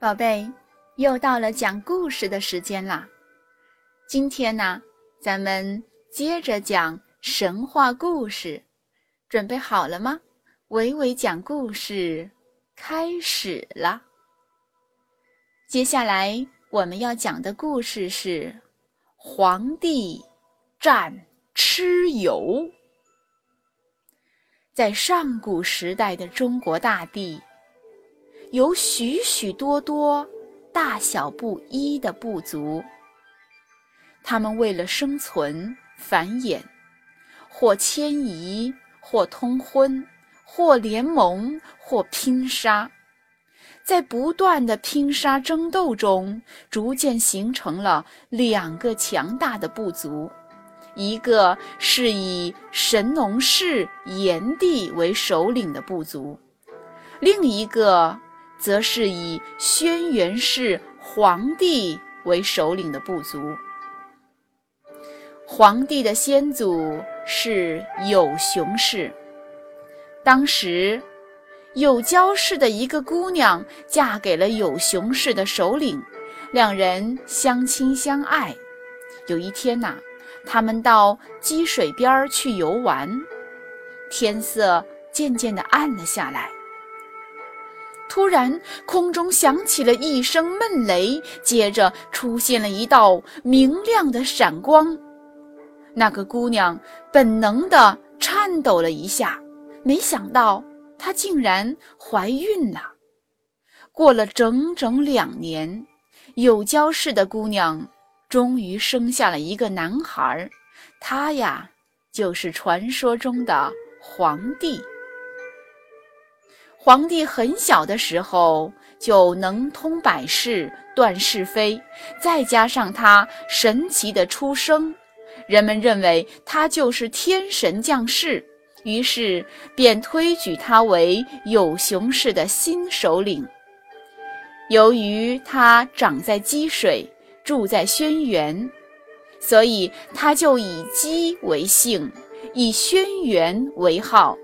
宝贝，又到了讲故事的时间啦！今天呢，咱们接着讲神话故事，准备好了吗？伟伟讲故事开始了。接下来我们要讲的故事是皇帝战蚩尤。在上古时代的中国大地。有许许多多大小不一的部族，他们为了生存繁衍，或迁移，或通婚，或联盟，或拼杀，在不断的拼杀争斗中，逐渐形成了两个强大的部族：一个是以神农氏炎帝为首领的部族，另一个。则是以轩辕氏黄帝为首领的部族。黄帝的先祖是有熊氏。当时，有焦氏的一个姑娘嫁给了有熊氏的首领，两人相亲相爱。有一天呐，他们到积水边去游玩，天色渐渐地暗了下来。突然，空中响起了一声闷雷，接着出现了一道明亮的闪光。那个姑娘本能地颤抖了一下，没想到她竟然怀孕了。过了整整两年，有焦氏的姑娘终于生下了一个男孩，他呀，就是传说中的皇帝。皇帝很小的时候就能通百事、断是非，再加上他神奇的出生，人们认为他就是天神降世，于是便推举他为有熊氏的新首领。由于他长在积水，住在轩辕，所以他就以姬为姓，以轩辕为号。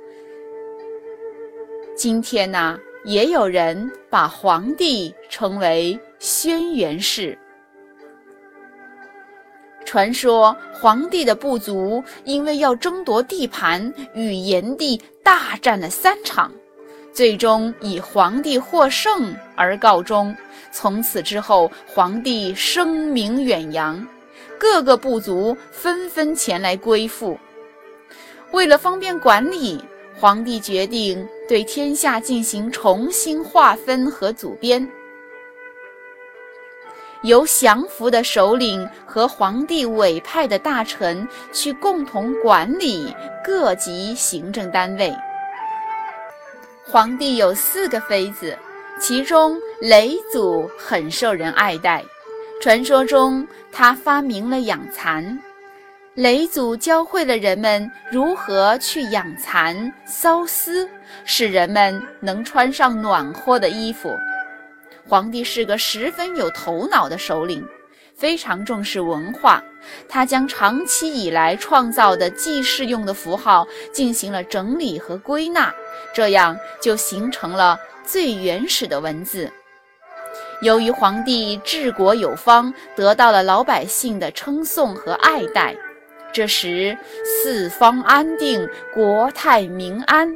今天呢，也有人把皇帝称为轩辕氏。传说皇帝的部族因为要争夺地盘，与炎帝大战了三场，最终以皇帝获胜而告终。从此之后，皇帝声名远扬，各个部族纷纷前来归附。为了方便管理。皇帝决定对天下进行重新划分和组编，由降服的首领和皇帝委派的大臣去共同管理各级行政单位。皇帝有四个妃子，其中嫘祖很受人爱戴，传说中他发明了养蚕。嫘祖教会了人们如何去养蚕、缫丝，使人们能穿上暖和的衣服。皇帝是个十分有头脑的首领，非常重视文化。他将长期以来创造的记事用的符号进行了整理和归纳，这样就形成了最原始的文字。由于皇帝治国有方，得到了老百姓的称颂和爱戴。这时，四方安定，国泰民安，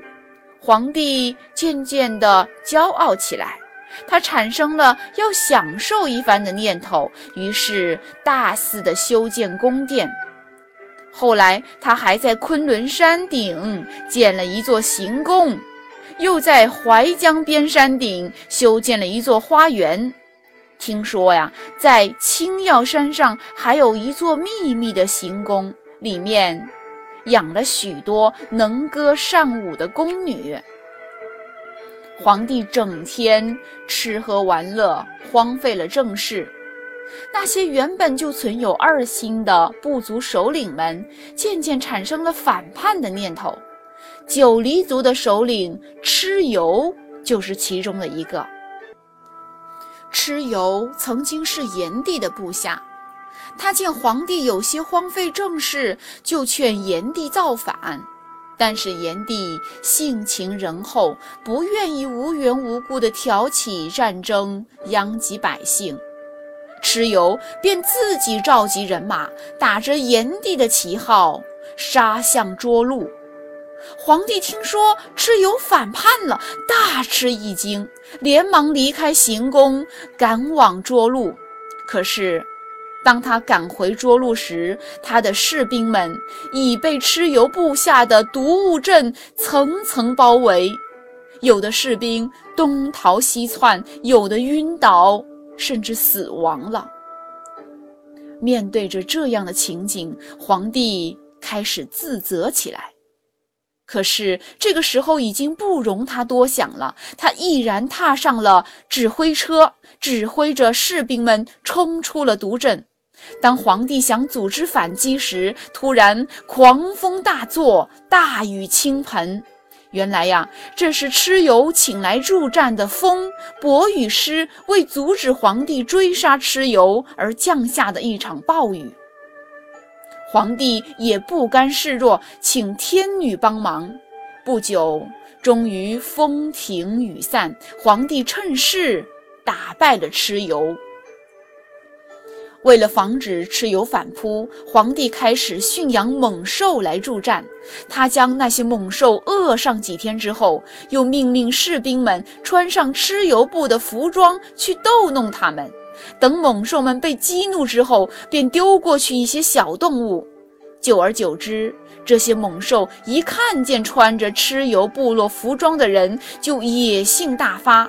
皇帝渐渐地骄傲起来。他产生了要享受一番的念头，于是大肆地修建宫殿。后来，他还在昆仑山顶建了一座行宫，又在淮江边山顶修建了一座花园。听说呀，在青要山上还有一座秘密的行宫。里面养了许多能歌善舞的宫女。皇帝整天吃喝玩乐，荒废了政事。那些原本就存有二心的部族首领们，渐渐产生了反叛的念头。九黎族的首领蚩尤就是其中的一个。蚩尤曾经是炎帝的部下。他见皇帝有些荒废政事，就劝炎帝造反。但是炎帝性情仁厚，不愿意无缘无故地挑起战争，殃及百姓。蚩尤便自己召集人马，打着炎帝的旗号，杀向涿鹿。皇帝听说蚩尤反叛了，大吃一惊，连忙离开行宫，赶往涿鹿。可是，当他赶回涿鹿时，他的士兵们已被蚩尤布下的毒雾阵层层包围，有的士兵东逃西窜，有的晕倒，甚至死亡了。面对着这样的情景，皇帝开始自责起来。可是这个时候已经不容他多想了，他毅然踏上了指挥车，指挥着士兵们冲出了毒阵。当皇帝想组织反击时，突然狂风大作，大雨倾盆。原来呀，这是蚩尤请来助战的风伯雨师，为阻止皇帝追杀蚩尤而降下的一场暴雨。皇帝也不甘示弱，请天女帮忙。不久，终于风停雨散，皇帝趁势打败了蚩尤。为了防止蚩尤反扑，皇帝开始驯养猛兽来助战。他将那些猛兽饿上几天之后，又命令士兵们穿上蚩尤部的服装去逗弄它们。等猛兽们被激怒之后，便丢过去一些小动物。久而久之，这些猛兽一看见穿着蚩尤部落服装的人，就野性大发。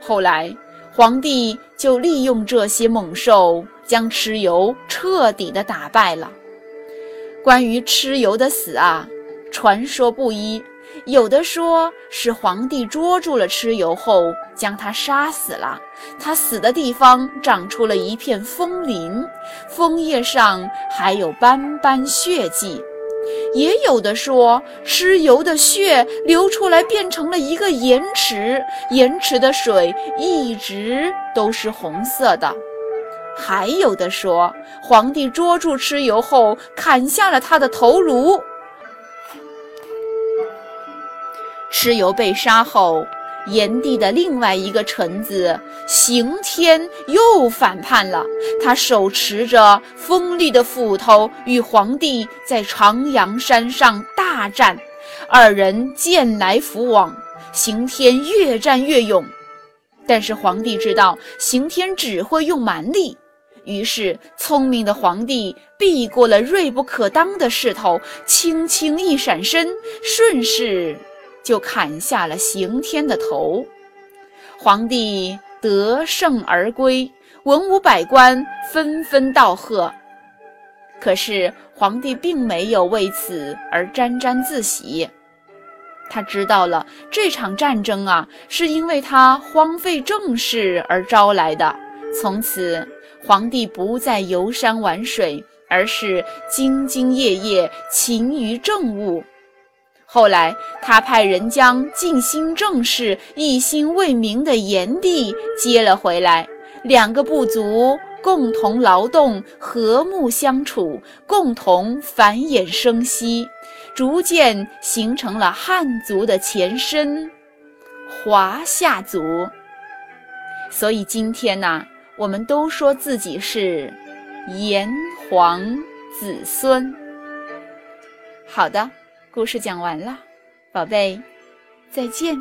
后来，皇帝就利用这些猛兽，将蚩尤彻底的打败了。关于蚩尤的死啊，传说不一。有的说是皇帝捉住了蚩尤后将他杀死了，他死的地方长出了一片枫林，枫叶上还有斑斑血迹。也有的说蚩尤的血流出来变成了一个盐池，盐池的水一直都是红色的。还有的说皇帝捉住蚩尤后砍下了他的头颅。蚩尤被杀后，炎帝的另外一个臣子刑天又反叛了。他手持着锋利的斧头，与皇帝在长阳山上大战。二人剑来斧往，刑天越战越勇。但是皇帝知道刑天只会用蛮力，于是聪明的皇帝避过了锐不可当的势头，轻轻一闪身，顺势。就砍下了刑天的头，皇帝得胜而归，文武百官纷纷道贺。可是皇帝并没有为此而沾沾自喜，他知道了这场战争啊，是因为他荒废政事而招来的。从此，皇帝不再游山玩水，而是兢兢业业，勤于政务。后来，他派人将尽心政事、一心为民的炎帝接了回来，两个部族共同劳动，和睦相处，共同繁衍生息，逐渐形成了汉族的前身——华夏族。所以今天呢，我们都说自己是炎黄子孙。好的。故事讲完了，宝贝，再见。